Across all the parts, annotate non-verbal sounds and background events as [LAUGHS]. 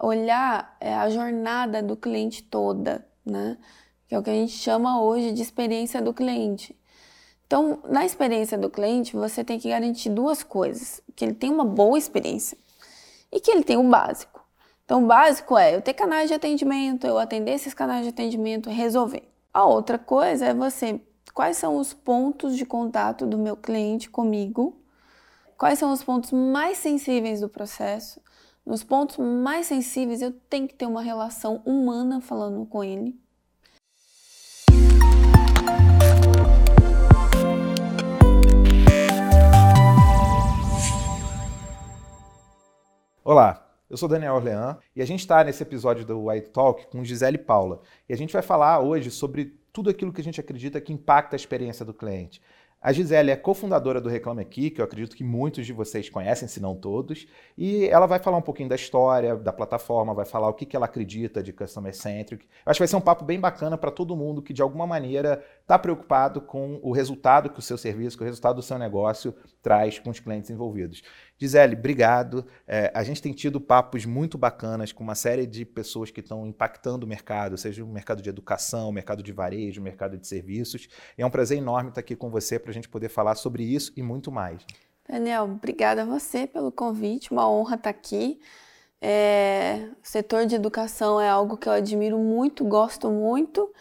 olhar é, a jornada do cliente toda, né? Que é o que a gente chama hoje de experiência do cliente. Então, na experiência do cliente, você tem que garantir duas coisas: que ele tem uma boa experiência e que ele tem o básico. Então, o básico é eu ter canais de atendimento, eu atender esses canais de atendimento, resolver. A outra coisa é você, quais são os pontos de contato do meu cliente comigo? Quais são os pontos mais sensíveis do processo? Nos pontos mais sensíveis, eu tenho que ter uma relação humana falando com ele. Olá, eu sou Daniel Orlean e a gente está nesse episódio do White Talk com Gisele Paula. E a gente vai falar hoje sobre tudo aquilo que a gente acredita que impacta a experiência do cliente. A Gisele é cofundadora do Reclame Aqui, que eu acredito que muitos de vocês conhecem, se não todos, e ela vai falar um pouquinho da história da plataforma, vai falar o que, que ela acredita de Customer Centric. Eu acho que vai ser um papo bem bacana para todo mundo que, de alguma maneira, está preocupado com o resultado que o seu serviço, com o resultado do seu negócio traz com os clientes envolvidos. Gisele, obrigado. É, a gente tem tido papos muito bacanas com uma série de pessoas que estão impactando o mercado, seja o mercado de educação, o mercado de varejo, o mercado de serviços. E é um prazer enorme estar aqui com você para a gente poder falar sobre isso e muito mais. Daniel, obrigada a você pelo convite, uma honra estar aqui. É, o setor de educação é algo que eu admiro muito, gosto muito,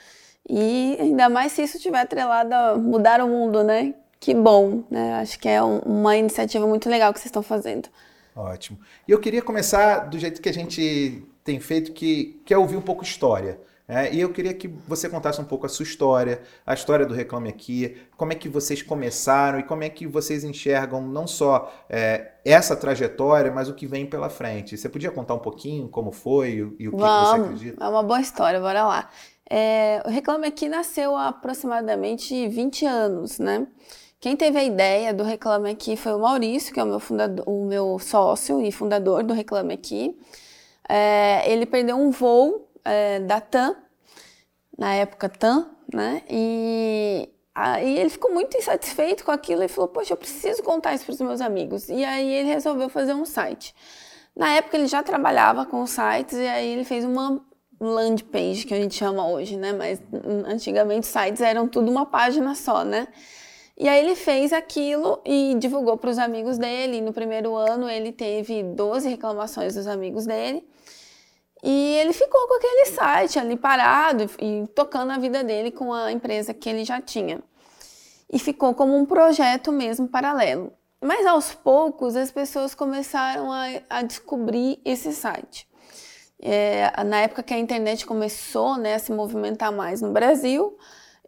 e ainda mais se isso estiver atrelado a mudar o mundo, né? Que bom, né? Acho que é um, uma iniciativa muito legal que vocês estão fazendo. Ótimo. E eu queria começar do jeito que a gente tem feito, que, que é ouvir um pouco história. É, e eu queria que você contasse um pouco a sua história, a história do Reclame Aqui, como é que vocês começaram e como é que vocês enxergam não só é, essa trajetória, mas o que vem pela frente. Você podia contar um pouquinho como foi e, o que, Vamos, que você acredita? É uma boa história, bora lá. É, o Reclame Aqui nasceu há aproximadamente 20 anos, né? Quem teve a ideia do Reclame Aqui foi o Maurício, que é o meu, fundador, o meu sócio e fundador do Reclame Aqui. É, ele perdeu um voo é, da TAM, na época TAM, né? E aí ele ficou muito insatisfeito com aquilo e falou: Poxa, eu preciso contar isso para os meus amigos. E aí ele resolveu fazer um site. Na época ele já trabalhava com sites e aí ele fez uma land page, que a gente chama hoje, né? Mas antigamente sites eram tudo uma página só, né? E aí ele fez aquilo e divulgou para os amigos dele. no primeiro ano ele teve 12 reclamações dos amigos dele. E ele ficou com aquele site ali parado e tocando a vida dele com a empresa que ele já tinha. E ficou como um projeto mesmo paralelo. Mas aos poucos as pessoas começaram a, a descobrir esse site. É, na época que a internet começou né, a se movimentar mais no Brasil,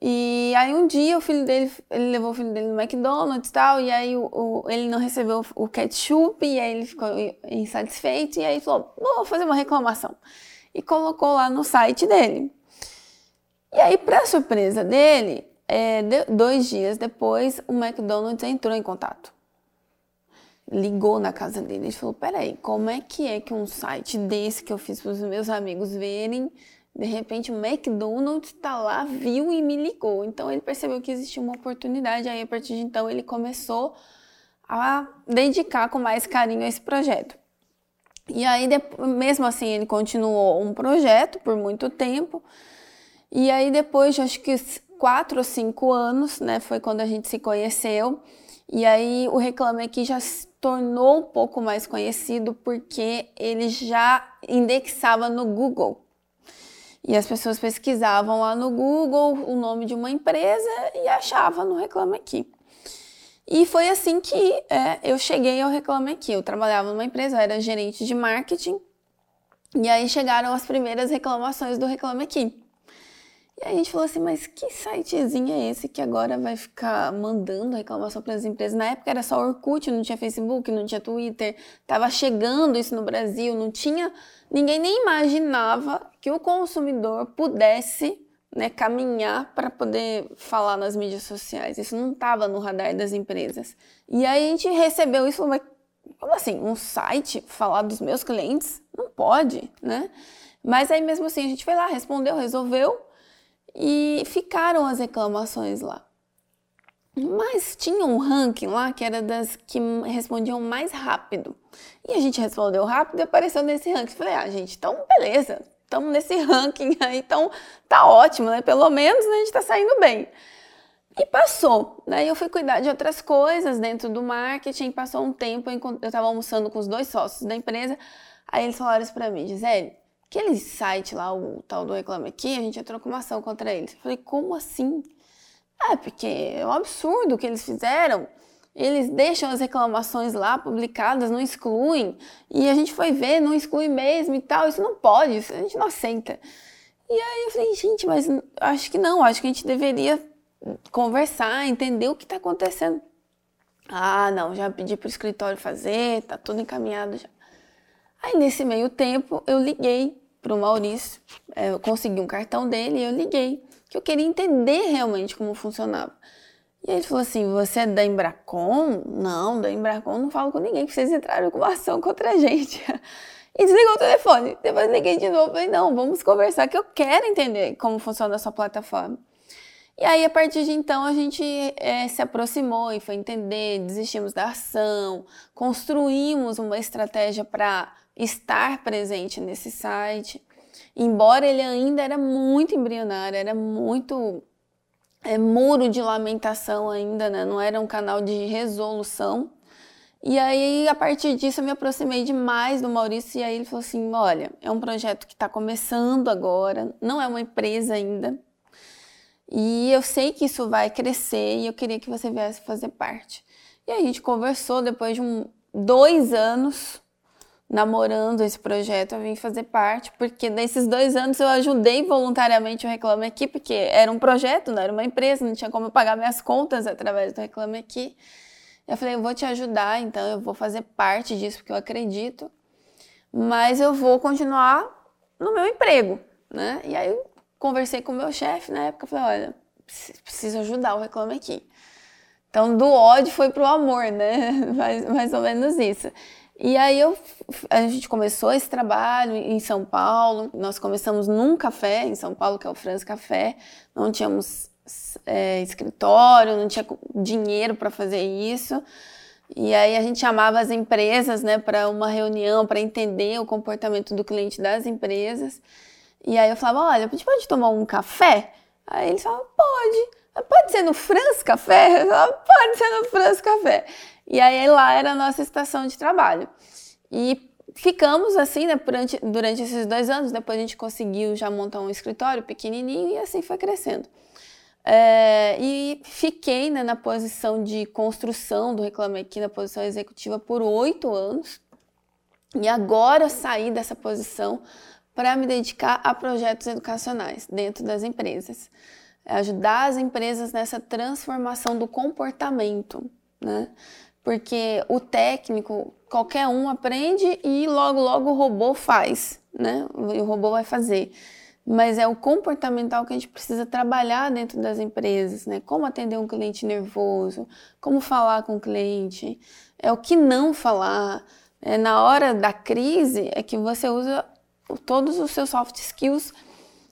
e aí um dia o filho dele, ele levou o filho dele no McDonald's e tal, e aí o, o, ele não recebeu o ketchup, e aí ele ficou insatisfeito, e aí falou, vou fazer uma reclamação. E colocou lá no site dele. E aí, para surpresa dele, é, dois dias depois, o McDonald's entrou em contato. Ligou na casa dele e falou, peraí, como é que é que um site desse que eu fiz para os meus amigos verem de repente o McDonald's está lá, viu e me ligou. Então ele percebeu que existia uma oportunidade. Aí a partir de então ele começou a dedicar com mais carinho a esse projeto. E aí, mesmo assim, ele continuou um projeto por muito tempo. E aí, depois de acho que quatro ou cinco anos, né, foi quando a gente se conheceu. E aí, o Reclame Aqui já se tornou um pouco mais conhecido porque ele já indexava no Google. E as pessoas pesquisavam lá no Google o nome de uma empresa e achavam no Reclame Aqui. E foi assim que é, eu cheguei ao Reclame Aqui. Eu trabalhava numa empresa, eu era gerente de marketing. E aí chegaram as primeiras reclamações do Reclame Aqui. E a gente falou assim, mas que sitezinho é esse que agora vai ficar mandando reclamação para as empresas? Na época era só Orkut, não tinha Facebook, não tinha Twitter, estava chegando isso no Brasil, não tinha, ninguém nem imaginava que o consumidor pudesse né, caminhar para poder falar nas mídias sociais. Isso não estava no radar das empresas. E aí a gente recebeu isso, mas como assim, um site falar dos meus clientes? Não pode, né? Mas aí mesmo assim a gente foi lá, respondeu, resolveu e ficaram as reclamações lá. Mas tinha um ranking lá que era das que respondiam mais rápido. E a gente respondeu rápido e apareceu nesse ranking. Falei, ah, gente, então beleza, estamos nesse ranking aí, então tá ótimo, né? Pelo menos né, a gente tá saindo bem. E passou. Daí eu fui cuidar de outras coisas dentro do marketing. Passou um tempo, eu estava almoçando com os dois sócios da empresa. Aí eles falaram isso para mim, Gisele, aquele site lá, o tal do Reclame Aqui, a gente entrou com uma ação contra eles. Eu falei, como assim? É, porque é um absurdo o que eles fizeram. Eles deixam as reclamações lá publicadas, não excluem. E a gente foi ver, não exclui mesmo e tal. Isso não pode, isso a gente não aceita. E aí eu falei, gente, mas acho que não, acho que a gente deveria conversar, entender o que está acontecendo. Ah, não, já pedi para o escritório fazer, tá tudo encaminhado já. Aí nesse meio tempo eu liguei para o Maurício, é, eu consegui um cartão dele e eu liguei que eu queria entender realmente como funcionava. E ele falou assim: Você é da Embracon? Não, da Embracon não falo com ninguém, que vocês entraram com ação contra a gente. [LAUGHS] E desligou o telefone. Depois liguei de novo e falei: Não, vamos conversar, que eu quero entender como funciona a sua plataforma. E aí, a partir de então, a gente é, se aproximou e foi entender, desistimos da ação, construímos uma estratégia para estar presente nesse site embora ele ainda era muito embrionário, era muito é, muro de lamentação ainda, né? não era um canal de resolução. E aí, a partir disso, eu me aproximei demais do Maurício e aí ele falou assim: olha, é um projeto que está começando agora, não é uma empresa ainda. E eu sei que isso vai crescer e eu queria que você viesse fazer parte. E a gente conversou depois de um, dois anos namorando esse projeto, eu vim fazer parte, porque nesses dois anos eu ajudei voluntariamente o Reclame Aqui, porque era um projeto, não era uma empresa, não tinha como eu pagar minhas contas através do Reclame Aqui. Eu falei, eu vou te ajudar, então eu vou fazer parte disso, porque eu acredito, mas eu vou continuar no meu emprego, né? E aí eu conversei com o meu chefe na época, falei, olha, preciso ajudar o Reclame Aqui. Então, do ódio foi pro amor, né? [LAUGHS] mais, mais ou menos isso. E aí eu, a gente começou esse trabalho em São Paulo. Nós começamos num café em São Paulo, que é o Franz Café. Não tínhamos é, escritório, não tinha dinheiro para fazer isso. E aí a gente chamava as empresas né, para uma reunião para entender o comportamento do cliente das empresas. E aí eu falava, olha, a gente pode tomar um café? Aí eles falavam, pode. Pode ser no Franz Café? Falava, pode ser no Franz Café. E aí lá era a nossa estação de trabalho. E ficamos assim, né, durante, durante esses dois anos. Depois a gente conseguiu já montar um escritório pequenininho e assim foi crescendo. É, e fiquei né, na posição de construção do Reclame Aqui, na posição executiva, por oito anos. E agora saí dessa posição para me dedicar a projetos educacionais dentro das empresas. Ajudar as empresas nessa transformação do comportamento. Né? Porque o técnico, qualquer um aprende e logo, logo o robô faz, né? O robô vai fazer. Mas é o comportamental que a gente precisa trabalhar dentro das empresas, né? Como atender um cliente nervoso, como falar com o cliente, é o que não falar. É, na hora da crise é que você usa todos os seus soft skills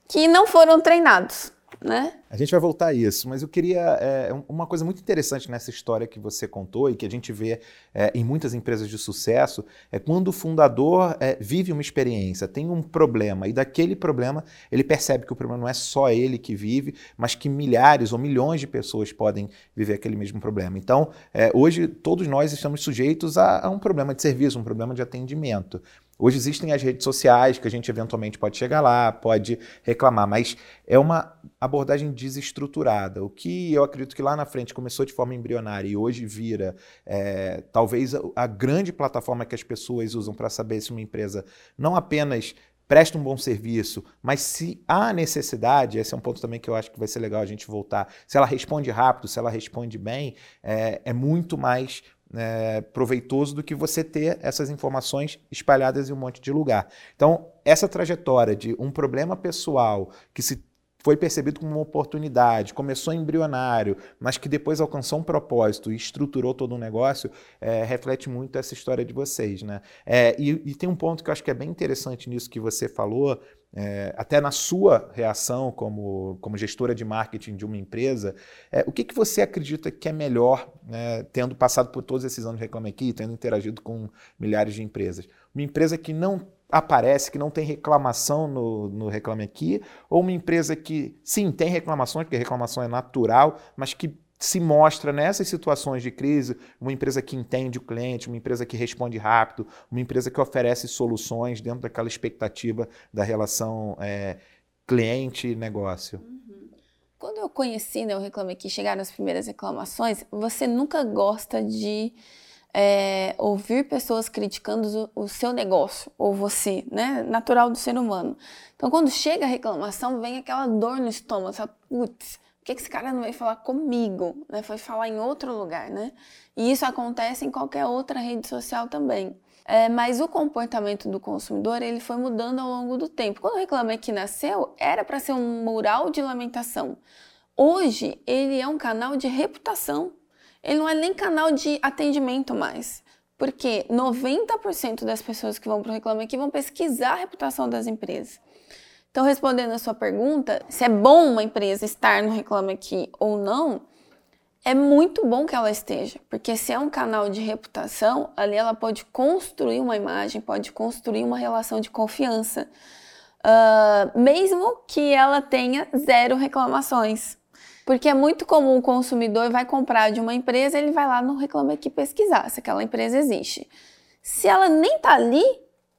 que não foram treinados né? A gente vai voltar a isso, mas eu queria. É, uma coisa muito interessante nessa história que você contou e que a gente vê é, em muitas empresas de sucesso é quando o fundador é, vive uma experiência, tem um problema, e daquele problema ele percebe que o problema não é só ele que vive, mas que milhares ou milhões de pessoas podem viver aquele mesmo problema. Então, hoje, todos nós estamos sujeitos a, a um problema de serviço, um problema de atendimento. Hoje existem as redes sociais que a gente eventualmente pode chegar lá, pode reclamar, mas é uma abordagem desestruturada. O que eu acredito que lá na frente começou de forma embrionária e hoje vira é, talvez a, grande plataforma que as pessoas usam para saber se uma empresa não apenas presta um bom serviço, mas se há necessidade, esse é um ponto também que eu acho que vai ser legal a gente voltar, se ela responde rápido, se ela responde bem, é, é muito mais é, proveitoso do que você ter essas informações espalhadas em um monte de lugar. Então, essa trajetória de um problema pessoal que se foi percebido como uma oportunidade, começou embrionário, mas que depois alcançou um propósito e estruturou todo um negócio, é, reflete muito essa história de vocês. Né? É, e, e, tem um ponto que eu acho que é bem interessante nisso que você falou, é, até na sua reação como, como gestora de marketing de uma empresa, é, o que, que você acredita que é melhor, né, tendo passado por todos esses anos de Reclame Aqui, tendo interagido com milhares de empresas? Uma empresa que não aparece, que não tem reclamação no, no Reclame Aqui, ou uma empresa que, sim, tem reclamações, porque reclamação é natural, mas que se mostra nessas situações de crise uma empresa que entende o cliente, uma empresa que responde rápido, uma empresa que oferece soluções dentro daquela expectativa da relação é, cliente-negócio. Uhum. Quando eu conheci, né, eu reclamei que chegaram as primeiras reclamações, você nunca gosta de é, ouvir pessoas criticando o, seu negócio ou você, né? Natural do ser humano. Então, quando chega a reclamação, vem aquela dor no estômago, fala, putz, que, que esse cara não veio falar comigo? Né? Foi falar em outro lugar, né? E isso acontece em qualquer outra rede social também. É, mas o comportamento do consumidor ele foi mudando ao longo do tempo. Quando o Reclame Aqui nasceu, era para ser um mural de lamentação. Hoje, ele é um canal de reputação. Ele não é nem canal de atendimento mais. Porque 90% das pessoas que vão para o Reclame Aqui vão pesquisar a reputação das empresas. Então, respondendo a sua pergunta, se é bom uma empresa estar no Reclame Aqui ou não, é muito bom que ela esteja, porque se é um canal de reputação, ali ela pode construir uma imagem, pode construir uma relação de confiança, uh, mesmo que ela tenha zero reclamações. Porque é muito comum o consumidor vai comprar de uma empresa, ele vai lá no Reclame Aqui pesquisar se aquela empresa existe. Se ela nem está ali,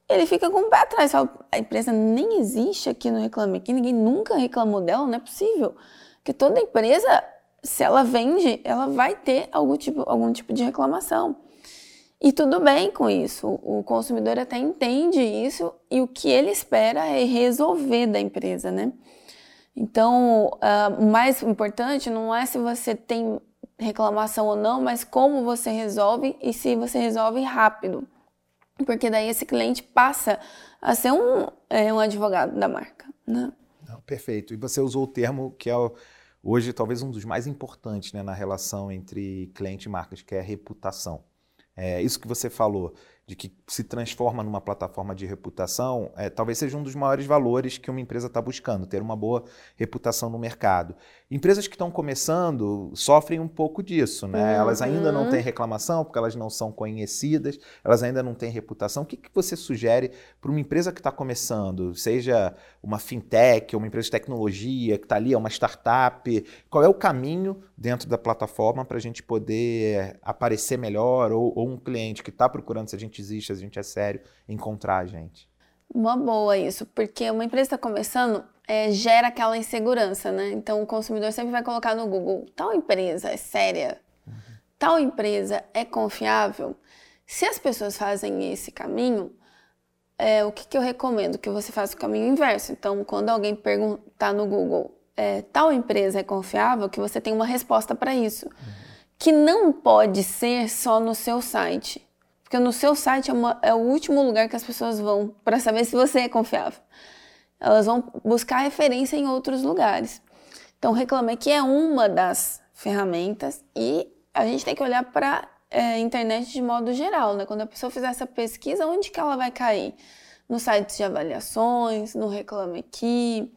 ele fica com o pé atrás. Fala, a empresa nem existe aqui no Reclame Aqui, ninguém nunca reclamou dela, não é possível. Porque toda empresa, se ela vende, ela vai ter algum tipo, algum tipo de reclamação. E tudo bem com isso, o consumidor até entende isso e o que ele espera é resolver da empresa, né? Então, uh, o mais importante não é se você tem reclamação ou não, mas como você resolve e se você resolve rápido porque daí esse cliente passa a ser um, é, um advogado da marca. Né? Não, perfeito. E você usou o termo que é hoje talvez um dos mais importantes né, na relação entre cliente e marcas, que é reputação. É, isso que você falou, de que se transforma numa plataforma de reputação, é, talvez seja um dos maiores valores que uma empresa está buscando, ter uma boa reputação no mercado. Empresas que estão começando sofrem um pouco disso, né? Uhum. Elas ainda não têm reclamação porque elas não são conhecidas, elas ainda não têm reputação. O que, que você sugere para uma empresa que está começando, seja uma fintech, uma empresa de tecnologia que está ali, é uma startup? Qual é o caminho dentro da plataforma para a gente poder aparecer melhor ou, ou um cliente que está procurando se a gente existe, se a gente é sério, encontrar a gente? Uma boa isso, porque uma empresa está começando, é, gera aquela insegurança, né? Então o consumidor sempre vai colocar no Google: tal empresa é séria, uhum. tal empresa é confiável. Se as pessoas fazem esse caminho, é, o que, que eu recomendo? Que você faça o caminho inverso. Então, quando alguém perguntar no Google é, tal empresa é confiável, que você tem uma resposta para isso. Uhum. Que não pode ser só no seu site. Porque no seu site é, uma, é o último lugar que as pessoas vão para saber se você é confiável. Elas vão buscar referência em outros lugares. Então, Reclame que é uma das ferramentas e a gente tem que olhar para é, internet de modo geral, né? Quando a pessoa fizer essa pesquisa, onde que ela vai cair? Nos sites de avaliações, no Reclame Aqui,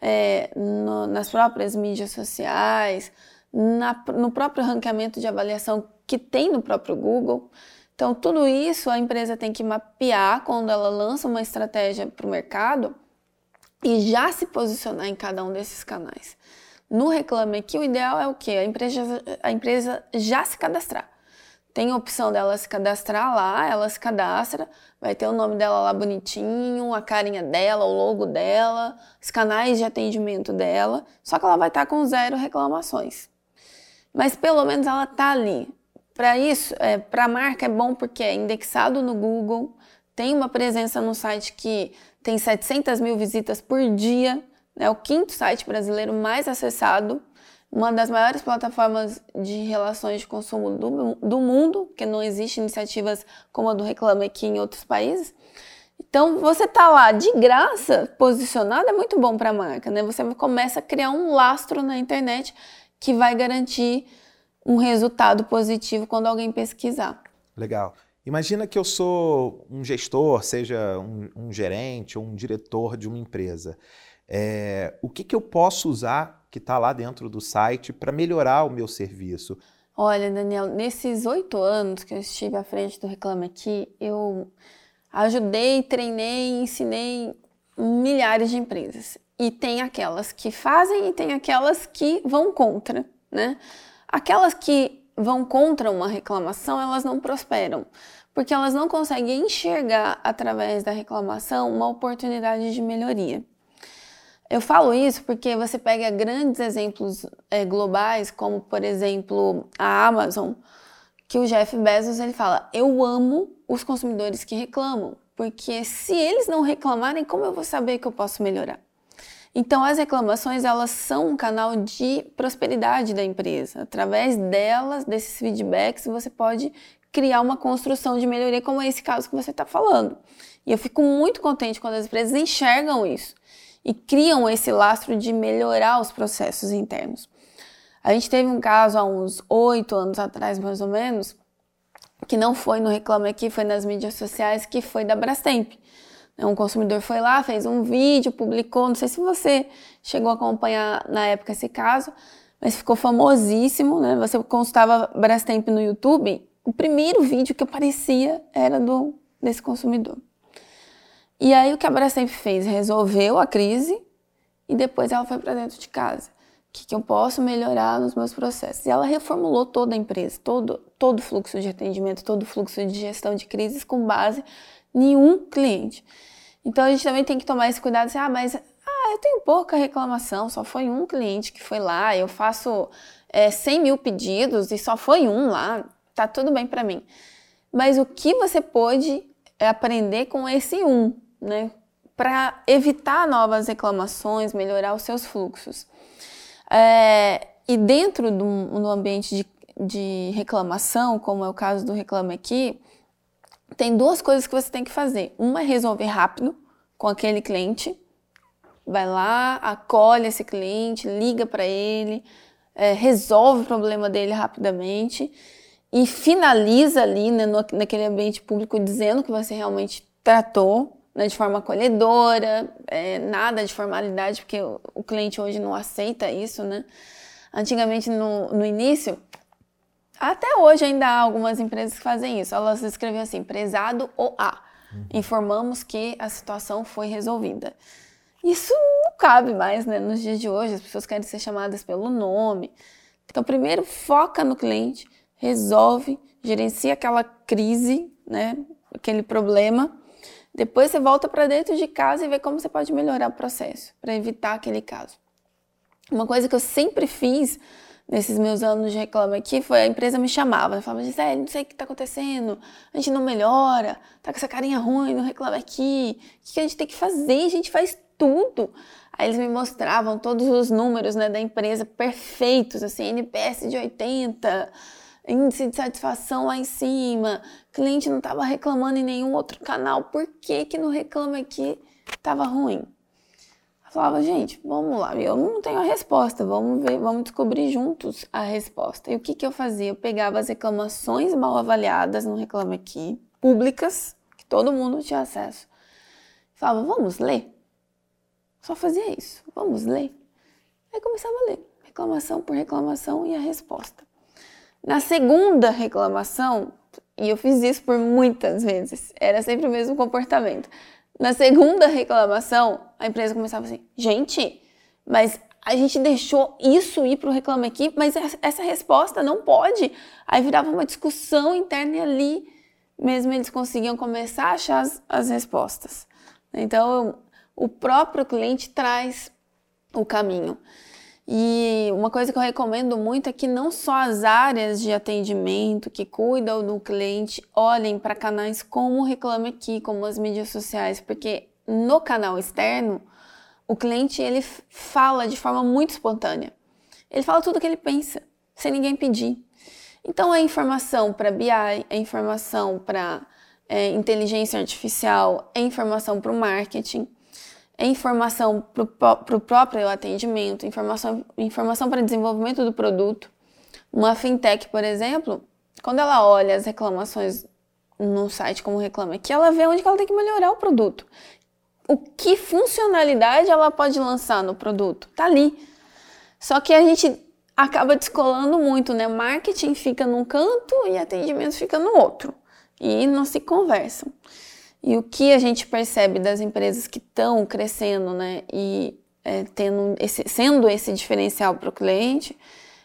é, no, nas próprias mídias sociais, na, no próprio ranqueamento de avaliação que tem no próprio Google. Então, tudo isso a empresa tem que mapear quando ela lança uma estratégia para o mercado e já se posicionar em cada um desses canais. No Reclame Aqui, o ideal é o quê? A empresa, a empresa já se cadastrar. Tem a opção dela se cadastrar lá, ela se cadastra, vai ter o nome dela lá bonitinho, a carinha dela, o logo dela, os canais de atendimento dela, só que ela vai estar com zero reclamações. Mas pelo menos ela está ali. Para isso, é, para a marca é bom porque é indexado no Google, tem uma presença no site que tem 700 mil visitas por dia, é né, o quinto site brasileiro mais acessado, uma das maiores plataformas de relações de consumo do, do mundo, que não existe iniciativas como a do Reclame aqui em outros países. Então, você tá lá de graça, posicionado, é muito bom para a marca, né? Você começa a criar um lastro na internet que vai garantir um resultado positivo quando alguém pesquisar. Legal. Imagina que eu sou um gestor, seja um, um gerente ou um diretor de uma empresa. É, o que, que eu posso usar que está lá dentro do site para melhorar o meu serviço? Olha, Daniel, nesses oito anos que eu estive à frente do Reclame Aqui, eu ajudei, treinei, ensinei milhares de empresas. E tem aquelas que fazem e tem aquelas que vão contra, né? Aquelas que vão contra uma reclamação, elas não prosperam, porque elas não conseguem enxergar através da reclamação uma oportunidade de melhoria. Eu falo isso porque você pega grandes exemplos é, globais, como por exemplo a Amazon, que o Jeff Bezos ele fala: Eu amo os consumidores que reclamam, porque se eles não reclamarem, como eu vou saber que eu posso melhorar? Então, as reclamações elas são um canal de prosperidade da empresa. Através delas, desses feedbacks, você pode criar uma construção de melhoria, como é esse caso que você está falando. E eu fico muito contente quando as empresas enxergam isso e criam esse lastro de melhorar os processos internos. A gente teve um caso há uns oito anos atrás, mais ou menos, que não foi no Reclame Aqui, foi nas mídias sociais, que foi da Brastemp. Um consumidor foi lá, fez um vídeo, publicou, não sei se você chegou a acompanhar na época esse caso, mas ficou famosíssimo, né? Você consultava Brastemp no YouTube, o primeiro vídeo que aparecia era do desse consumidor. E aí o que a Brastemp fez? Resolveu a crise e depois ela foi para dentro de casa. O que, que, eu posso melhorar nos meus processos? E ela reformulou toda a empresa, todo, todo fluxo de atendimento, todo o fluxo de gestão de crises com base em um cliente. Então a gente também tem que tomar esse cuidado, assim, ah, mas ah, eu tenho pouca reclamação, só foi um cliente que foi lá, eu faço é, 100 mil pedidos e só foi um lá, tá tudo bem para mim. Mas o que você pode aprender com esse um? Né, para evitar novas reclamações, melhorar os seus fluxos. É, e dentro do, do ambiente de, de reclamação, como é o caso do Reclame Aqui, tem duas coisas que você tem que fazer. Uma é resolver rápido com aquele cliente, vai lá, acolhe esse cliente, liga para ele, é, resolve o problema dele rapidamente e finaliza ali né, no, naquele ambiente público dizendo que você realmente tratou né, de forma acolhedora, é, nada de formalidade, porque o, o, cliente hoje não aceita isso, né? Antigamente, no, no início, até hoje ainda há algumas empresas que fazem isso. Elas escreviam assim, prezado ou A. Uhum. Informamos que a situação foi resolvida. Isso não cabe mais, né? Nos dias de hoje, as pessoas querem ser chamadas pelo nome. Então, primeiro, foca no cliente, resolve, gerencia aquela crise, né? Aquele problema depois você volta para dentro de casa e vê como você pode melhorar o processo para evitar aquele caso. Uma coisa que eu sempre fiz nesses meus anos de reclame aqui foi a empresa me chamava, falava, Gisele, não sei o que está acontecendo, a gente não melhora, tá com essa carinha ruim, não reclama aqui, o que a gente tem que fazer? A gente faz tudo. Aí eles me mostravam todos os números né, da empresa perfeitos, assim, NPS de 80, índice de satisfação lá em cima, cliente não estava reclamando em nenhum outro canal, por que que no Reclame Aqui estava ruim? Eu falava, gente, vamos lá, eu não tenho a resposta, vamos ver, vamos descobrir juntos a resposta. E o que que eu fazia? Eu pegava as reclamações mal avaliadas no Reclame Aqui, públicas, que todo mundo tinha acesso. Falava, vamos ler? Só fazia isso, vamos ler. Aí começava a ler, reclamação por reclamação e a resposta. Na segunda reclamação, e eu fiz isso por muitas vezes, era sempre o mesmo comportamento. Na segunda reclamação, a empresa começava assim: gente, mas a gente deixou isso ir para o Reclame Aqui, mas essa resposta não pode. Aí virava uma discussão interna e ali mesmo eles conseguiam começar a achar as, as respostas. Então, o próprio cliente traz o caminho. E uma coisa que eu recomendo muito é que não só as áreas de atendimento que cuidam do cliente olhem para canais como o Reclame Aqui, como as mídias sociais, porque no canal externo, o cliente ele fala de forma muito espontânea. Ele fala tudo o que ele pensa, sem ninguém pedir. Então é informação para BI, é informação para é, inteligência artificial, é informação para o marketing informação para o próprio atendimento, informação, informação para desenvolvimento do produto. Uma fintech, por exemplo, quando ela olha as reclamações no site como Reclame Aqui, ela vê onde ela tem que melhorar o produto. O que funcionalidade ela pode lançar no produto? Tá ali. Só que a gente acaba descolando muito, né? Marketing fica num canto e atendimento fica no outro. E não se conversam. E o que a gente percebe das empresas que estão crescendo, né? E é, tendo esse, sendo esse diferencial para o cliente,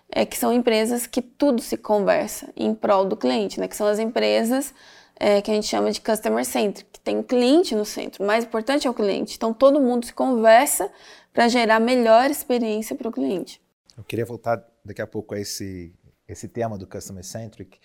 é que são empresas que tudo se conversa em prol do cliente, né? Que são as empresas é, que a gente chama de customer centric, que tem o cliente no centro. O mais importante é o cliente. Então todo mundo se conversa para gerar melhor experiência para o cliente. Eu queria voltar daqui a pouco a esse, esse tema do Customer Centric,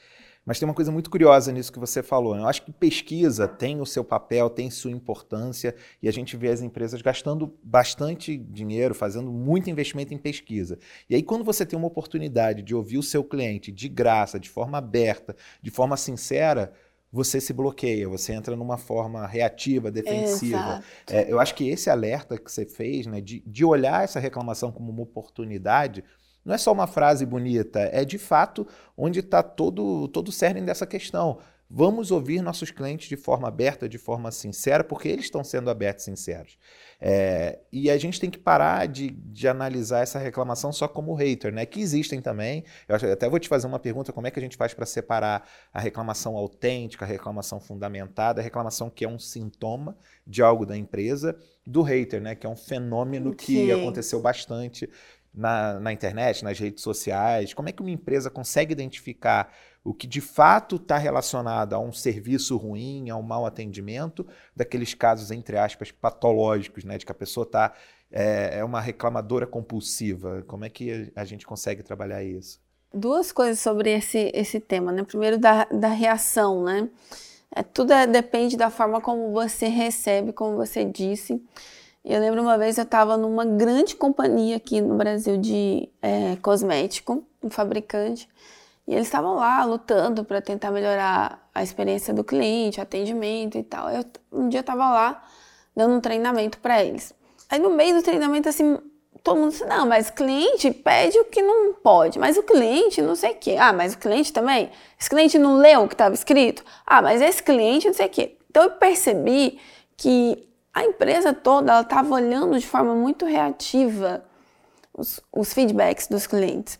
mas tem uma coisa muito curiosa nisso que você falou. Né? Eu acho que pesquisa tem o seu papel, tem sua importância, e a gente vê as empresas gastando bastante dinheiro, fazendo muito investimento em pesquisa. E aí, quando você tem uma oportunidade de ouvir o seu cliente de graça, de forma aberta, de forma sincera, você se bloqueia, você entra numa forma reativa, defensiva. É, eu acho que esse alerta que você fez, né, de, de olhar essa reclamação como uma oportunidade, não é só uma frase bonita, é de fato onde está todo, todo o cerne dessa questão. Vamos ouvir nossos clientes de forma aberta, de forma sincera, porque eles estão sendo abertos e sinceros. É, e a gente tem que parar de, de analisar essa reclamação só como hater, né? Que existem também. Eu até vou te fazer uma pergunta: como é que a gente faz para separar a reclamação autêntica, a reclamação fundamentada, a reclamação que é um sintoma de algo da empresa, do hater, né? Que é um fenômeno que Sim. aconteceu bastante na, na internet, nas redes sociais? Como é que uma empresa consegue identificar o que de fato está relacionado a um serviço ruim, a um mau atendimento, daqueles casos, entre aspas, patológicos, né, de que a pessoa está é, é uma reclamadora compulsiva. Como é que a gente consegue trabalhar isso? Duas coisas sobre esse, esse tema, né? Primeiro da, da reação, né? É, tudo é, depende da forma como você recebe, como você disse. Eu lembro uma vez eu estava numa grande companhia aqui no Brasil de é, cosmético, um fabricante, e eles estavam lá lutando para tentar melhorar a experiência do cliente, atendimento e tal. Eu, um dia estava lá dando um treinamento para eles. Aí no meio do treinamento, assim, todo mundo disse, não, mas cliente pede o que não pode, mas o cliente não sei o quê. Ah, mas o cliente também? Esse cliente não leu o que estava escrito? Ah, mas esse cliente não sei o quê. Então eu percebi que a empresa toda ela estava olhando de forma muito reativa os, os, feedbacks dos clientes.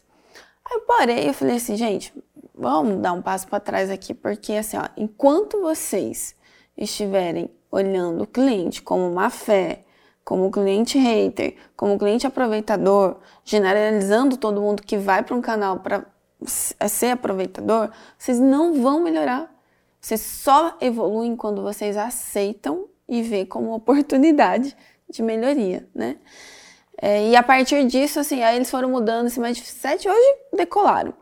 Aí eu parei e falei assim, gente, vamos dar um passo para trás aqui, porque assim, ó, enquanto vocês estiverem olhando o cliente como má fé, como cliente hater, como cliente aproveitador, generalizando todo mundo que vai para um canal para ser aproveitador, vocês não vão melhorar. Vocês só evoluem quando vocês aceitam e ver como oportunidade de melhoria, né? É, e a partir disso, assim, aí eles foram mudando esse mindset hoje decolaram.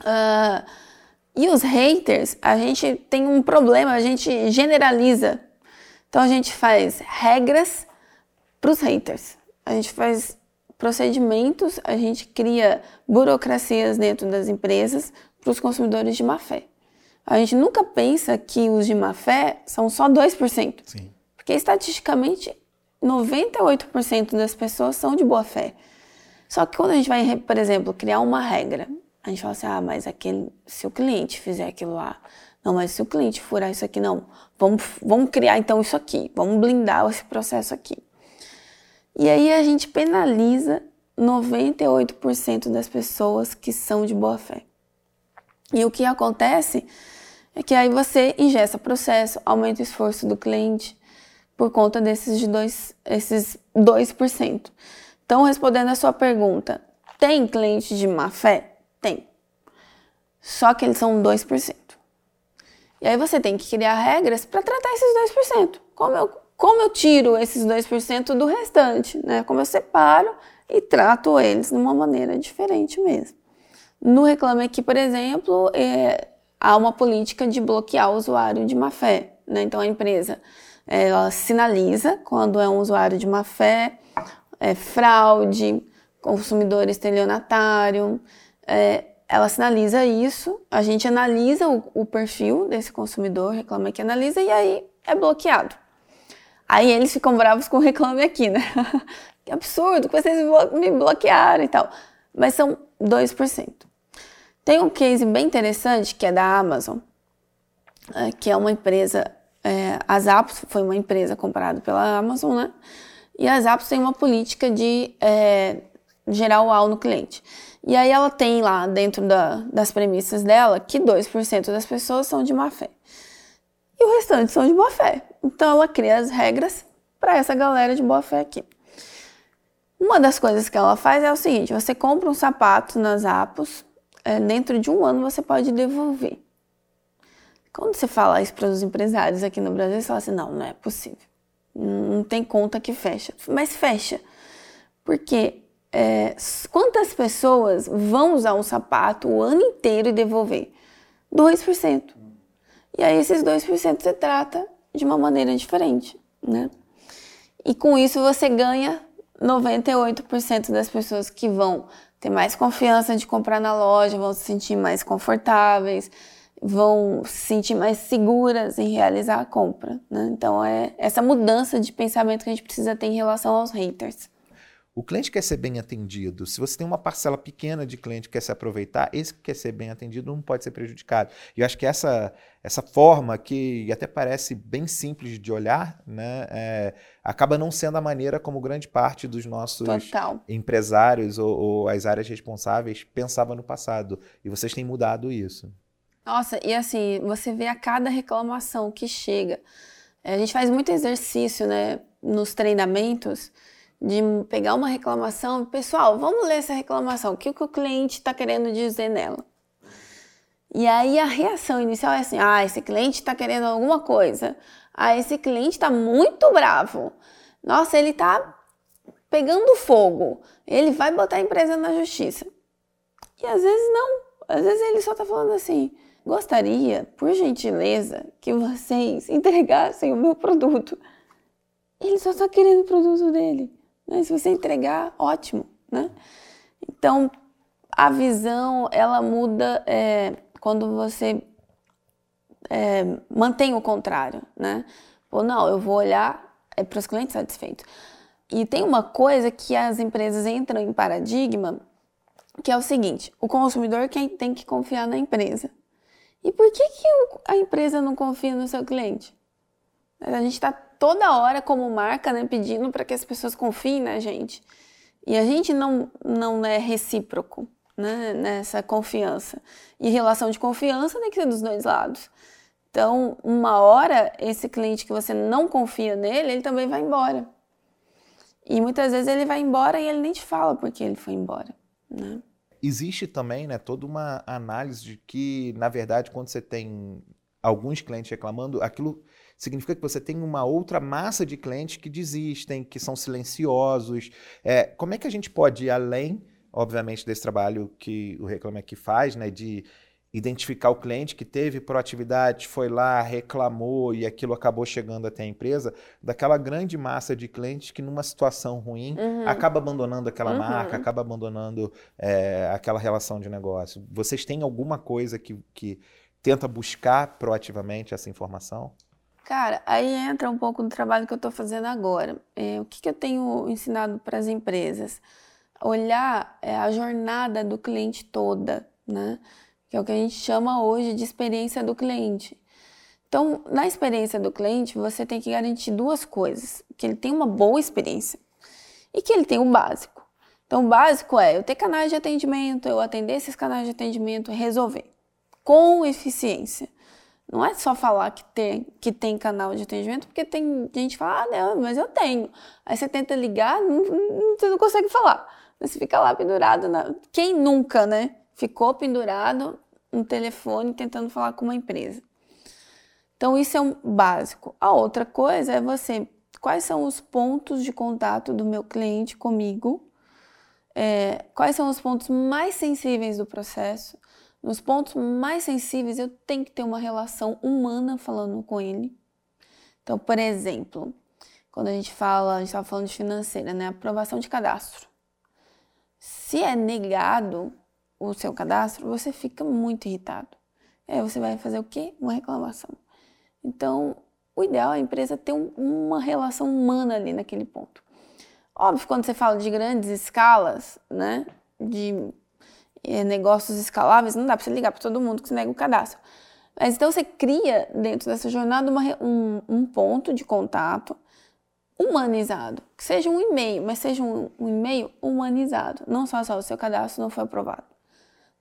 Uh, e os haters, a gente tem um problema, a gente generaliza. Então a gente faz regras para os haters. A gente faz procedimentos, a gente cria burocracias dentro das empresas para os consumidores de má fé a gente nunca pensa que os de má fé são só 2%. Sim. Porque estatisticamente 98% das pessoas são de boa fé. Só que quando a gente vai, por exemplo, criar uma regra, a gente fala assim: ah, mas aquele, se o cliente fizer aquilo lá, não, mas se o cliente furar isso aqui, não, vamos, vamos criar então isso aqui, vamos blindar esse processo aqui. E aí a gente penaliza 98% das pessoas que são de boa fé. E o que acontece é que aí você ingesta processo, aumenta o esforço do cliente por conta desses de dois, esses 2%. Então, respondendo a sua pergunta, tem cliente de má fé? Tem. Só que eles são 2%. E aí você tem que criar regras para tratar esses 2%. Como eu, como eu tiro esses 2% do restante? Né? Como eu separo e trato eles de uma maneira diferente mesmo. No Reclame Aqui, por exemplo, é, há uma política de bloquear o usuário de má fé. Né? Então a empresa ela sinaliza quando é um usuário de má fé, é, fraude, consumidor estelionatário. É, ela sinaliza isso, a gente analisa o, o perfil desse consumidor, reclama que analisa, e aí é bloqueado. Aí eles ficam bravos com o reclame aqui, né? [LAUGHS] que absurdo que vocês me bloquearam e tal. Mas são 2%. Tem um case bem interessante que é da Amazon. é, que é uma empresa, é, a Zappos foi uma empresa comprada pela Amazon, né? E a Zappos tem uma política de é, gerar AL no cliente. E aí ela tem lá dentro da, das premissas dela que 2% das pessoas são de má fé. E o restante são de boa fé. Então ela cria as regras para essa galera de boa fé aqui. Uma das coisas que ela faz é o seguinte: você compra um sapato nas Apos, é, dentro de um ano você pode devolver. Quando você fala isso para os empresários aqui no Brasil, você fala assim: não, não é possível. Não tem conta que fecha. Mas fecha. Porque é, quantas pessoas vão usar um sapato o ano inteiro e devolver? 2%. E aí esses 2% você trata de uma maneira diferente, né? E com isso você ganha 98% das pessoas que vão ter mais confiança de comprar na loja, vão se sentir mais confortáveis, vão se sentir mais seguras em realizar a compra. Né? Então é essa mudança de pensamento que a gente precisa ter em relação aos haters. O cliente quer ser bem atendido. Se você tem uma parcela pequena de cliente que quer se aproveitar, esse que quer ser bem atendido não pode ser prejudicado. E eu acho que essa, essa forma, que até parece bem simples de olhar, né, é, acaba não sendo a maneira como grande parte dos nossos Total. empresários ou, ou as áreas responsáveis pensava no passado. E vocês têm mudado isso. Nossa, e assim, você vê a cada reclamação que chega. A gente faz muito exercício, né, nos treinamentos de pegar uma reclamação, pessoal, vamos ler essa reclamação, o que, que o cliente está querendo dizer nela? E aí a reação inicial é assim: ah, esse cliente está querendo alguma coisa. Ah, esse cliente está muito bravo. Nossa, ele está pegando fogo. Ele vai botar a empresa na justiça. E às vezes não. Às vezes ele só está falando assim: gostaria, por gentileza, que vocês [LAUGHS] entregassem o meu produto. Ele só está querendo o produto dele. Né? Se você entregar, ótimo, né? Então, a visão, ela muda é, quando você é, mantém o contrário, né? Ou não, eu vou olhar é, para os clientes satisfeitos. E tem uma coisa que as empresas entram em paradigma, que é o seguinte: o consumidor quem tem que confiar na empresa. E por que, que a empresa não confia no seu cliente? A gente está toda hora como marca, né, pedindo para que as pessoas confiem na gente. E a gente não, não é recíproco né, nessa confiança. E relação de confiança tem que ser dos dois lados. Então, uma hora, esse cliente que você não confia nele, ele também vai embora. E muitas vezes ele vai embora e ele nem te fala porque ele foi embora. Né? Existe também né, toda uma análise de que, na verdade, quando você tem alguns clientes reclamando, aquilo significa que você tem uma outra massa de clientes que desistem, que são silenciosos. É, como é que a gente pode ir além, obviamente, desse trabalho que o Reclame Aqui faz, né, de identificar o cliente que teve proatividade, foi lá, reclamou e aquilo acabou chegando até a empresa, daquela grande massa de clientes que numa situação ruim uhum. acaba abandonando aquela uhum. marca, acaba abandonando é, aquela relação de negócio. Vocês têm alguma coisa que, que tenta buscar proativamente essa informação? Cara, aí entra um pouco do trabalho que eu estou fazendo agora. É, o que, que eu tenho ensinado para as empresas? Olhar é, a jornada do cliente toda, né? Que é o que a gente chama hoje de experiência do cliente. Então, na experiência do cliente, você tem que garantir duas coisas: que ele tem uma boa experiência e que ele tem o básico. Então, o básico é eu ter canais de atendimento, eu atender esses canais de atendimento, resolver com eficiência. Não é só falar que tem, que tem canal de atendimento, porque tem gente que fala, ah, não, mas eu tenho. Aí você tenta ligar, não, não, você não consegue falar. Você fica lá pendurado. Na... Quem nunca, né? Ficou pendurado no telefone tentando falar com uma empresa. Então, isso é um básico. A outra coisa é você, quais são os pontos de contato do meu cliente comigo? É, quais são os pontos mais sensíveis do processo? Nos pontos mais sensíveis, eu tenho que ter uma relação humana falando com ele. Então, por exemplo, quando a gente fala, a gente estava falando de financeira, né? Aprovação de cadastro. Se é negado o seu cadastro, você fica muito irritado. Aí você vai fazer o quê? Uma reclamação. Então, o ideal é a empresa ter um, uma relação humana ali naquele ponto. Óbvio, quando você fala de grandes escalas, né? De é, negócios escaláveis, não dá para você ligar para todo mundo que você nega o cadastro. Mas então você cria dentro dessa jornada uma, um, um, ponto de contato humanizado. Que seja um e-mail, mas seja um, um e-mail humanizado. Não só, só o seu cadastro não foi aprovado.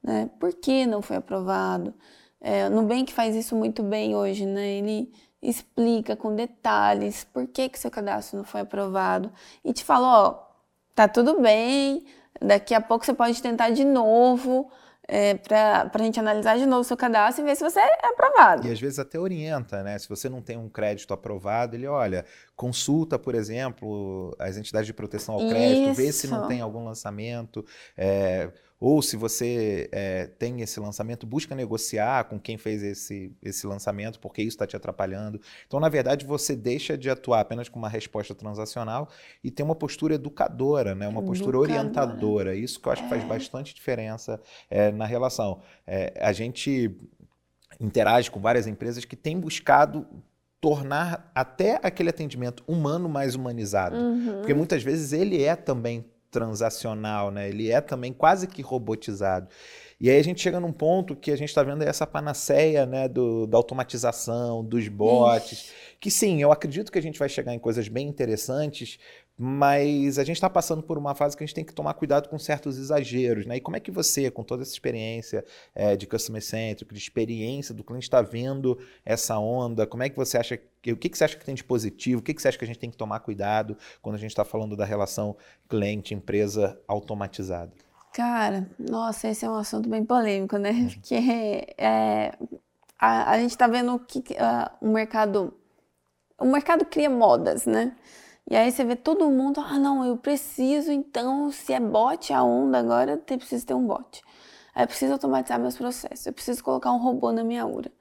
Né? Por que não foi aprovado? É, o Nubank faz isso muito bem hoje, né? Ele explica com detalhes por que, que seu cadastro não foi aprovado e te fala, ó, tá tudo bem, daqui a pouco você pode tentar de novo, é, para a gente analisar de novo o seu cadastro e ver se você é aprovado. E às vezes até orienta, né? Se você não tem um crédito aprovado, ele olha, consulta, por exemplo, as entidades de proteção ao crédito, Isso. vê se não tem algum lançamento. É, ou se você é, tem esse lançamento, busca negociar com quem fez esse, esse lançamento, porque isso está te atrapalhando. Então, na verdade, você deixa de atuar apenas com uma resposta transacional e tem uma postura educadora, né? uma postura educadora. orientadora. Isso que eu acho que faz é. bastante diferença é, na relação. É, a gente interage com várias empresas que têm buscado tornar até aquele atendimento humano mais humanizado. Uhum. Porque muitas vezes ele é também transacional, né? Ele é também quase que robotizado. E aí a gente chega num ponto que a gente está vendo essa panaceia né, do, da automatização, dos bots, Ixi. que sim, eu acredito que a gente vai chegar em coisas bem interessantes, mas a gente está passando por uma fase que a gente tem que tomar cuidado com certos exageros, né? E como é que você, com toda essa experiência é, de customer centric, de experiência do cliente, está vendo essa onda? Como é que você acha que o que, que você acha que tem de positivo? O que, que você acha que a gente tem que tomar cuidado quando a gente está falando da relação cliente-empresa automatizada? Cara, nossa, esse é um assunto bem polêmico, né? Uhum. Porque é, a, a gente está vendo que uh, o mercado, o mercado cria modas, né? E aí você vê todo mundo, ah, não, eu preciso, então, se é bot a onda agora, eu preciso ter um bot. Aí eu preciso automatizar meus processos, eu preciso colocar um robô na minha URA.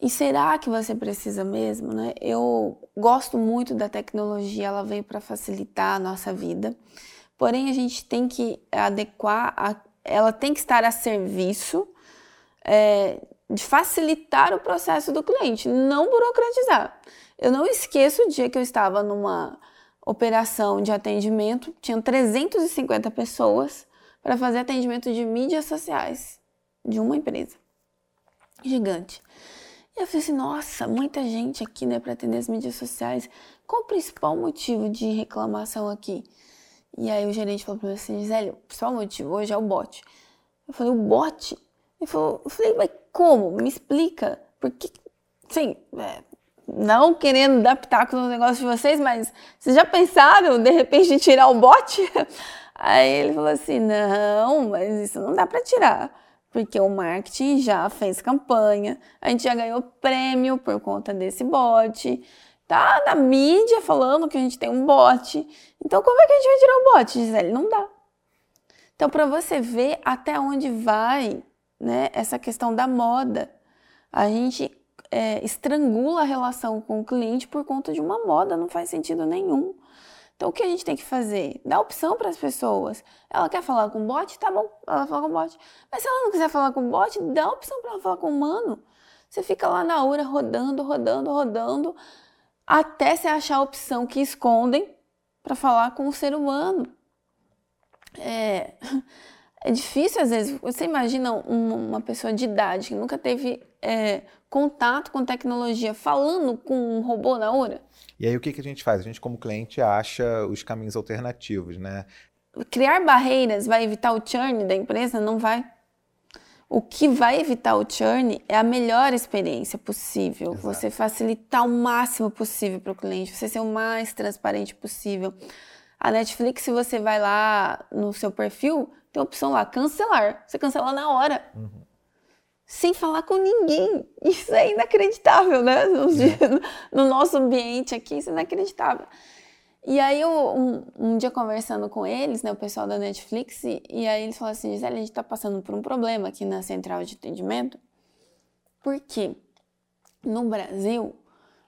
E será que você precisa mesmo, né? Eu gosto muito da tecnologia, ela veio para facilitar a nossa vida. Porém, a gente tem que adequar, a, ela tem que estar a serviço é, de facilitar o processo do cliente, não burocratizar. Eu não esqueço o dia que eu estava numa operação de atendimento, tinham 350 pessoas para fazer atendimento de mídias sociais de uma empresa gigante. E eu falei assim, nossa, muita gente aqui, né, para atender as mídias sociais. Qual o principal motivo de reclamação aqui? E aí o gerente falou para mim assim, Gisele, o principal motivo hoje é o bot. Eu falei, o bot? Ele falou, eu falei, mas como? Me explica. Porque, sim, é, não querendo dar pitaco no negócio de vocês, mas vocês já pensaram, de repente, em tirar o bot? [LAUGHS] Aí ele falou assim, não, mas isso não dá para tirar. Porque o marketing já fez campanha, a gente já ganhou prêmio por conta desse bot tá na mídia falando que a gente tem um bot. Então, como é que a gente vai tirar o bot, Gisele? Não dá. Então, para você ver até onde vai né, essa questão da moda, a gente é, estrangula a relação com o cliente por conta de uma moda, não faz sentido nenhum. Então, o que a gente tem que fazer? Dar opção para as pessoas. Ela quer falar com bot? Tá bom, ela fala com bot. Mas se ela não quiser falar com bot, dá opção para ela falar com humano. Você fica lá na hora rodando, rodando, rodando até se achar a opção que escondem para falar com o ser humano. É, [LAUGHS] é difícil às vezes. Você imagina uma pessoa de idade que nunca teve é, contato com tecnologia falando com um robô na hora? E aí o que, que a gente faz? A gente, como cliente, acha os caminhos alternativos, né? Criar barreiras vai evitar o churn da empresa? Não vai. O que vai evitar o churn é a melhor experiência possível. Exato. Você facilitar o máximo possível para o cliente, você ser o mais transparente possível. A Netflix, se você vai lá no seu perfil, tem a opção lá, cancelar. Você cancela na hora. Uhum. Sem falar com ninguém. Isso é inacreditável, né? No, no nosso ambiente aqui, isso é inacreditável. E aí, eu, um, um, dia conversando com eles, né, o pessoal da Netflix, e, e aí eles falaram assim, Gisele, a gente está passando por um problema aqui na central de atendimento, porque no Brasil,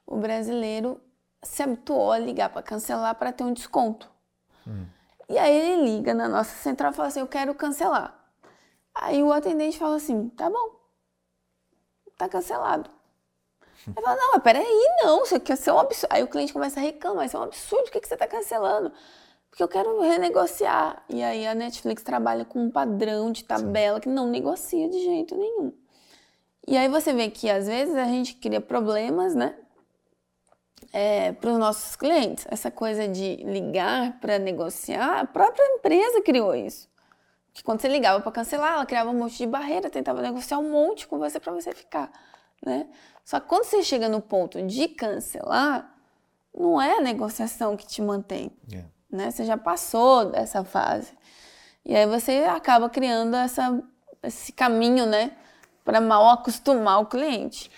o brasileiro se habituou a ligar para cancelar para ter um desconto. Hum. E aí ele liga na nossa central e fala assim, eu quero cancelar. Aí o atendente fala assim, tá bom, tá cancelado. Aí fala, não, mas peraí, não, isso aqui é um absurdo. Aí o cliente começa a reclamar, isso é um absurdo, por que, que você está cancelando? Porque eu quero renegociar. E aí a Netflix trabalha com um padrão de tabela Sim. que não negocia de jeito nenhum. E aí você vê que às vezes a gente cria problemas, né? É, para os nossos clientes. Essa coisa de ligar para negociar, a própria empresa criou isso. Que quando você ligava para cancelar, ela criava um monte de barreira, tentava negociar um monte com você para você ficar, né? Só que quando você chega no ponto de cancelar, não é a negociação que te mantém, yeah. É. né? Você já passou dessa fase. E aí você acaba criando essa, esse caminho, né, para mal acostumar o cliente.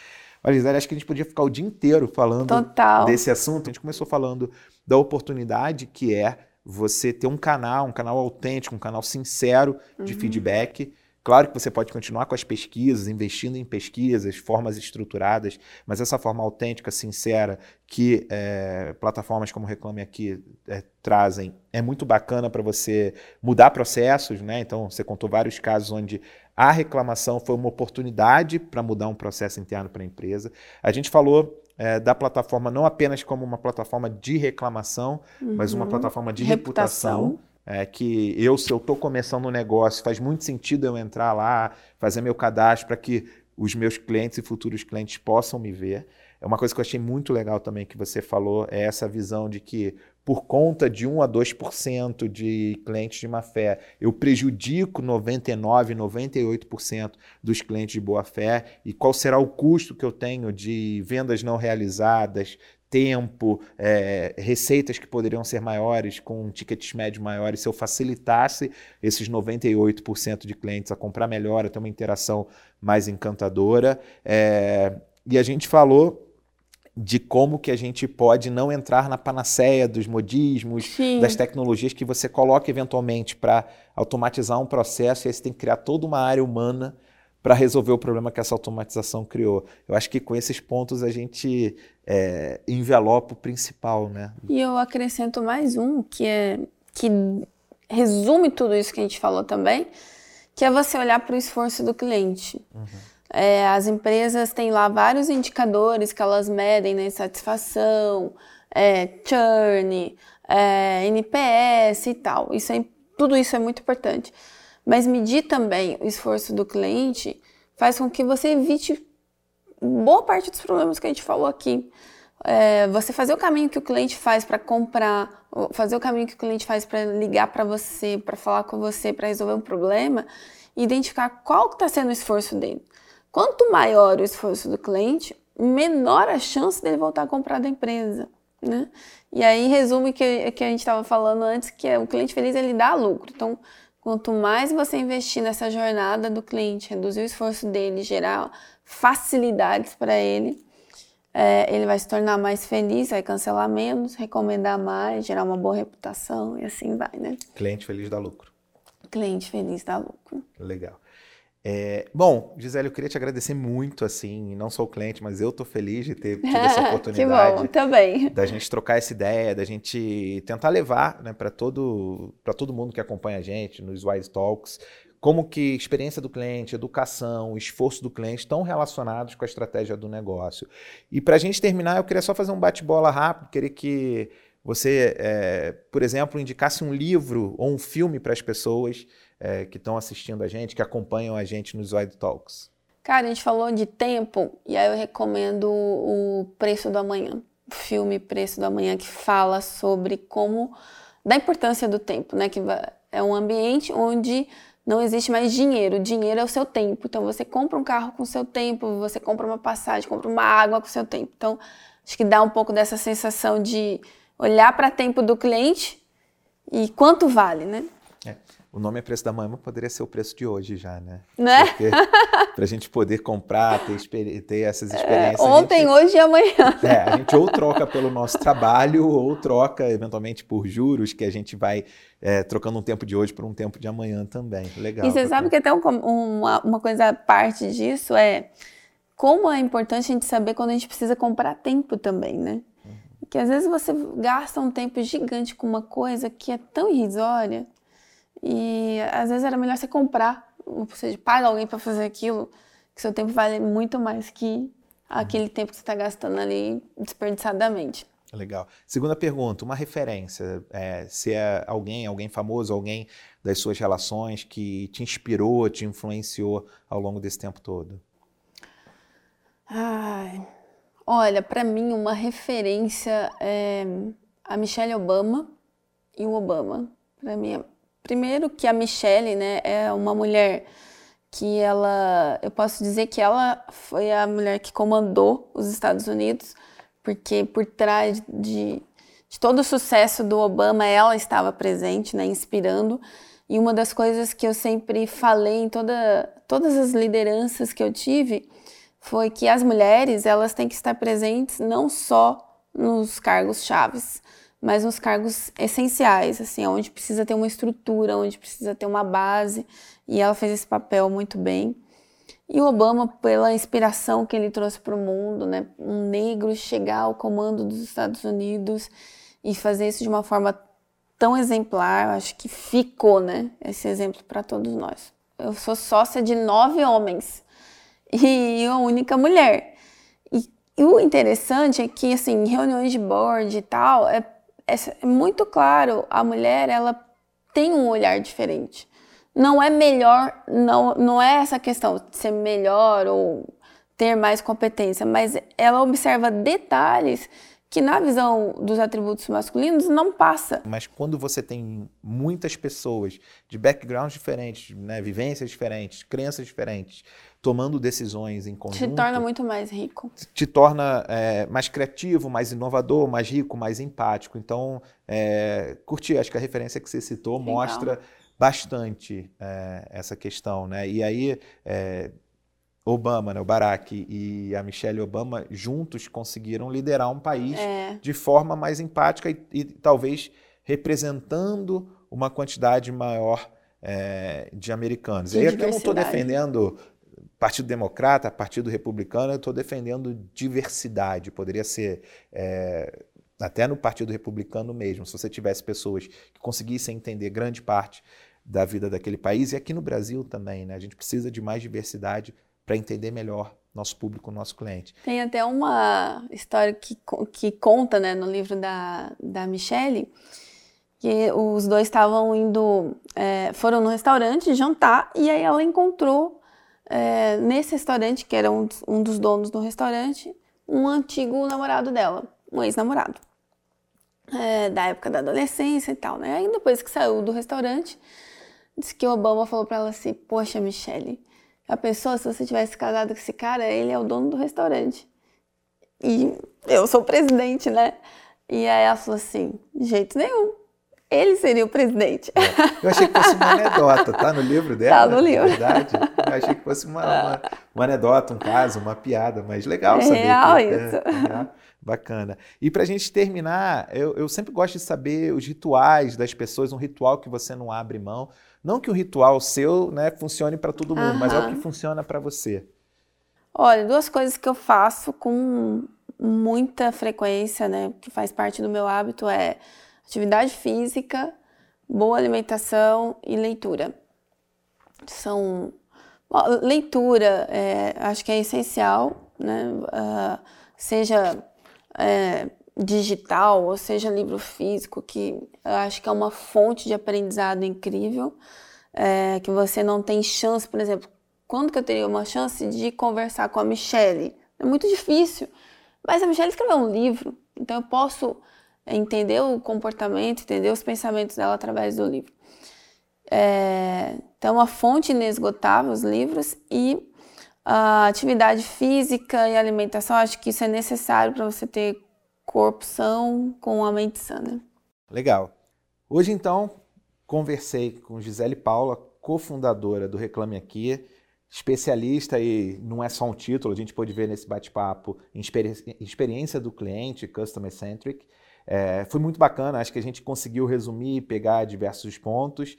Olha, Gisele, acho que a gente podia ficar o dia inteiro falando Total. desse assunto. A gente começou falando da oportunidade que é você ter um canal, um canal autêntico, um canal sincero de uhum. feedback Claro que você pode continuar com as pesquisas, investindo em pesquisas, formas estruturadas, mas essa forma autêntica, sincera, que é, plataformas como Reclame Aqui é, trazem, é muito bacana para você mudar processos, né? Então, você contou vários casos onde a reclamação foi uma oportunidade para mudar um processo interno para a empresa. A gente falou é, da plataforma não apenas como uma plataforma de reclamação, uhum. mas uma uhum. plataforma de reputação. reputação é que eu, se eu estou começando um negócio, faz muito sentido eu entrar lá, fazer meu cadastro para que os meus clientes e futuros clientes possam me ver. É uma coisa que eu achei muito legal também que você falou, é essa visão de que por conta de 1 a 2% de clientes de má fé, eu prejudico 99, 98% dos clientes de boa fé, e qual será o custo que eu tenho de vendas não realizadas, tempo, é, receitas que poderiam ser maiores, com tickets médios maiores, se eu facilitasse esses 98% de clientes a comprar melhor, a ter uma interação mais encantadora. É, e a gente falou de como que a gente pode não entrar na panaceia dos modismos, Sim. das tecnologias que você coloca eventualmente para automatizar um processo, e aí você tem que criar toda uma área humana para resolver o problema que essa automatização criou. Eu acho que com esses pontos a gente é, envelopa o principal, né? E eu acrescento mais um que é que resume tudo isso que a gente falou também, que é você olhar para o esforço do cliente. Uhum. É, as empresas têm lá vários indicadores que elas medem, né? Satisfação, é, churn, é, NPS e tal. Isso é, tudo isso é muito importante. Mas medir também o esforço do cliente faz com que você evite boa parte dos problemas que a gente falou aqui. É, você fazer o caminho que o cliente faz para comprar, fazer o caminho que o cliente faz para ligar para você, para falar com você, para resolver um problema, identificar qual está sendo o esforço dele. Quanto maior o esforço do cliente, menor a chance dele voltar a comprar da empresa. Né? E aí resume que, que a gente estava falando antes, que é o cliente feliz ele dá lucro. Então, Quanto mais você investir nessa jornada do cliente, reduzir o esforço dele, gerar facilidades para ele, é, ele vai se tornar mais feliz, vai cancelar menos, recomendar mais, gerar uma boa reputação e assim vai, né? Cliente feliz dá lucro. Cliente feliz dá lucro. Legal. É, bom, Gisele, eu queria te agradecer muito, assim, não sou cliente, mas eu tô feliz de ter tido essa oportunidade. [LAUGHS] que bom, também. Da gente trocar essa ideia, da gente tentar levar né, para todo, todo mundo que acompanha a gente nos Wise Talks, como que experiência do cliente, educação, esforço do cliente estão relacionados com a estratégia do negócio. E para a gente terminar, eu queria só fazer um bate-bola rápido, queria que você, é, por exemplo, indicasse um livro ou um filme para as pessoas é, que estão assistindo a gente, que acompanham a gente nos Wide Talks? Cara, a gente falou de tempo e aí eu recomendo o Preço do Amanhã, o filme Preço do Amanhã, que fala sobre como, da importância do tempo, né? Que é um ambiente onde não existe mais dinheiro, dinheiro é o seu tempo. Então você compra um carro com o seu tempo, você compra uma passagem, compra uma água com o seu tempo. Então acho que dá um pouco dessa sensação de olhar para o tempo do cliente e quanto vale, né? É. O nome é preço da manhã, poderia ser o preço de hoje já, né? Né? Para [LAUGHS] a gente poder comprar, ter, ter essas é, experiências. É, ontem, gente, hoje e amanhã. [LAUGHS] É, a gente ou troca pelo nosso trabalho, ou troca eventualmente por juros, que a gente vai é, trocando um tempo de hoje por um tempo de amanhã também. Legal. E você sabe que até um, uma, uma coisa à parte disso é como é importante a gente saber quando a gente precisa comprar tempo também, né? Uhum. Que às vezes você gasta um tempo gigante com uma coisa que é tão irrisória e às vezes era melhor você comprar, ou seja, paga alguém para fazer aquilo, que seu tempo vale muito mais que aquele tempo que você está gastando ali desperdiçadamente. Legal. Segunda pergunta, uma referência. É, se é alguém, alguém famoso, alguém das suas relações que te inspirou, te influenciou ao longo desse tempo todo? Ai, olha, para mim uma referência é a Michelle Obama e o Obama. Para mim, é... primeiro que a Michelle, né, é uma mulher que ela, eu posso dizer que ela foi a mulher que comandou os Estados Unidos, porque por trás de, de todo o sucesso do Obama, ela estava presente, né, inspirando. E uma das coisas que eu sempre falei em toda, todas as lideranças que eu tive foi que as mulheres elas têm que estar presentes não só nos cargos chaves, mas nos cargos essenciais, assim, onde precisa ter uma estrutura, onde precisa ter uma base, e ela fez esse papel muito bem. E o Obama, pela inspiração que ele trouxe para o mundo, né, um negro chegar ao comando dos Estados Unidos e fazer isso de uma forma tão exemplar, acho que ficou, né, esse exemplo para todos nós. Eu sou sócia de nove homens [LAUGHS] e a única mulher. E, e o interessante é que, assim, em reuniões de board e tal, é é, é muito claro, a mulher ela tem um olhar diferente. Não é melhor, não, não é essa questão de ser melhor ou ter mais competência, mas ela observa detalhes que na visão dos atributos masculinos não passa. Mas quando você tem muitas pessoas de backgrounds diferentes, né, vivências diferentes, crenças diferentes, tomando decisões em conjunto. Te torna muito mais rico. Te torna é, mais criativo, mais inovador, mais rico, mais empático. Então, é, curti, acho que a referência que você citou Legal. mostra bastante é, essa questão, né? E aí, é, Obama, né, o Barack e a Michelle Obama juntos conseguiram liderar um país é. de forma mais empática e, e talvez representando uma quantidade maior é, de americanos. De e aí aqui eu não estou defendendo Partido Democrata, Partido Republicano, eu estou defendendo diversidade. Poderia ser é, até no Partido Republicano mesmo, se você tivesse pessoas que conseguissem entender grande parte da vida daquele país e aqui no Brasil também, né? A gente precisa de mais diversidade para entender melhor nosso público, nosso cliente. Tem até uma história que, que conta né, no livro da, da Michelle, que os dois estavam indo, é, foram no restaurante jantar e aí ela encontrou é, nesse restaurante, que era um, um dos donos do restaurante, um antigo namorado dela, um ex-namorado. É, da época da adolescência e tal, né? Aí depois que saiu do restaurante, disse que o Obama falou para ela assim: Poxa, Michelle, a pessoa, se você tivesse casado com esse cara, ele é o dono do restaurante. E eu sou o presidente, né? E aí ela falou assim: De jeito nenhum ele seria o presidente. É. Eu achei que fosse uma anedota, tá no livro dela? Tá no livro. verdade. Eu achei que fosse uma, uma, uma, anedota, um caso, uma piada, mas legal é saber. Real que, isso. É, é, bacana. E para a gente terminar, eu, eu sempre gosto de saber os rituais das pessoas, um ritual que você não abre mão. Não que o ritual seu né, funcione para todo mundo, mas é o que funciona para você. Olha, duas coisas que eu faço com muita frequência, né, que faz parte do meu hábito é atividade física, boa alimentação e leitura. São leitura, é, acho que é essencial, né? Uh, seja é, digital ou seja livro físico, que eu acho que é uma fonte de aprendizado incrível, é, que você não tem chance, por exemplo, quando que eu teria uma chance de conversar com a Michelle? É muito difícil, mas a Michelle escreveu um livro, então eu posso entender o comportamento, entender os pensamentos dela através do livro. É, então, a fonte inesgotável, os livros, e a atividade física e alimentação, acho que isso é necessário para você ter corpo são com a mente sã. Né? Legal. Hoje, então, conversei com Gisele Paula, cofundadora do Reclame Aqui, especialista e não é só um título, a gente pode ver nesse bate-papo experiência do cliente, customer centric, é, foi muito bacana, acho que a gente conseguiu resumir, pegar diversos pontos.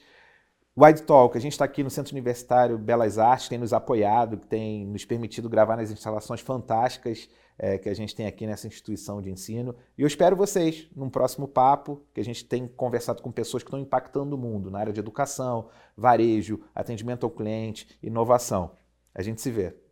Wide Talk, a gente está aqui no Centro Universitário Belas Artes, tem nos apoiado, tem nos permitido gravar nas instalações fantásticas é, que a gente tem aqui nessa instituição de ensino. E eu espero vocês num próximo papo, que a gente tem conversado com pessoas que estão impactando o mundo na área de educação, varejo, atendimento ao cliente, inovação. A gente se vê.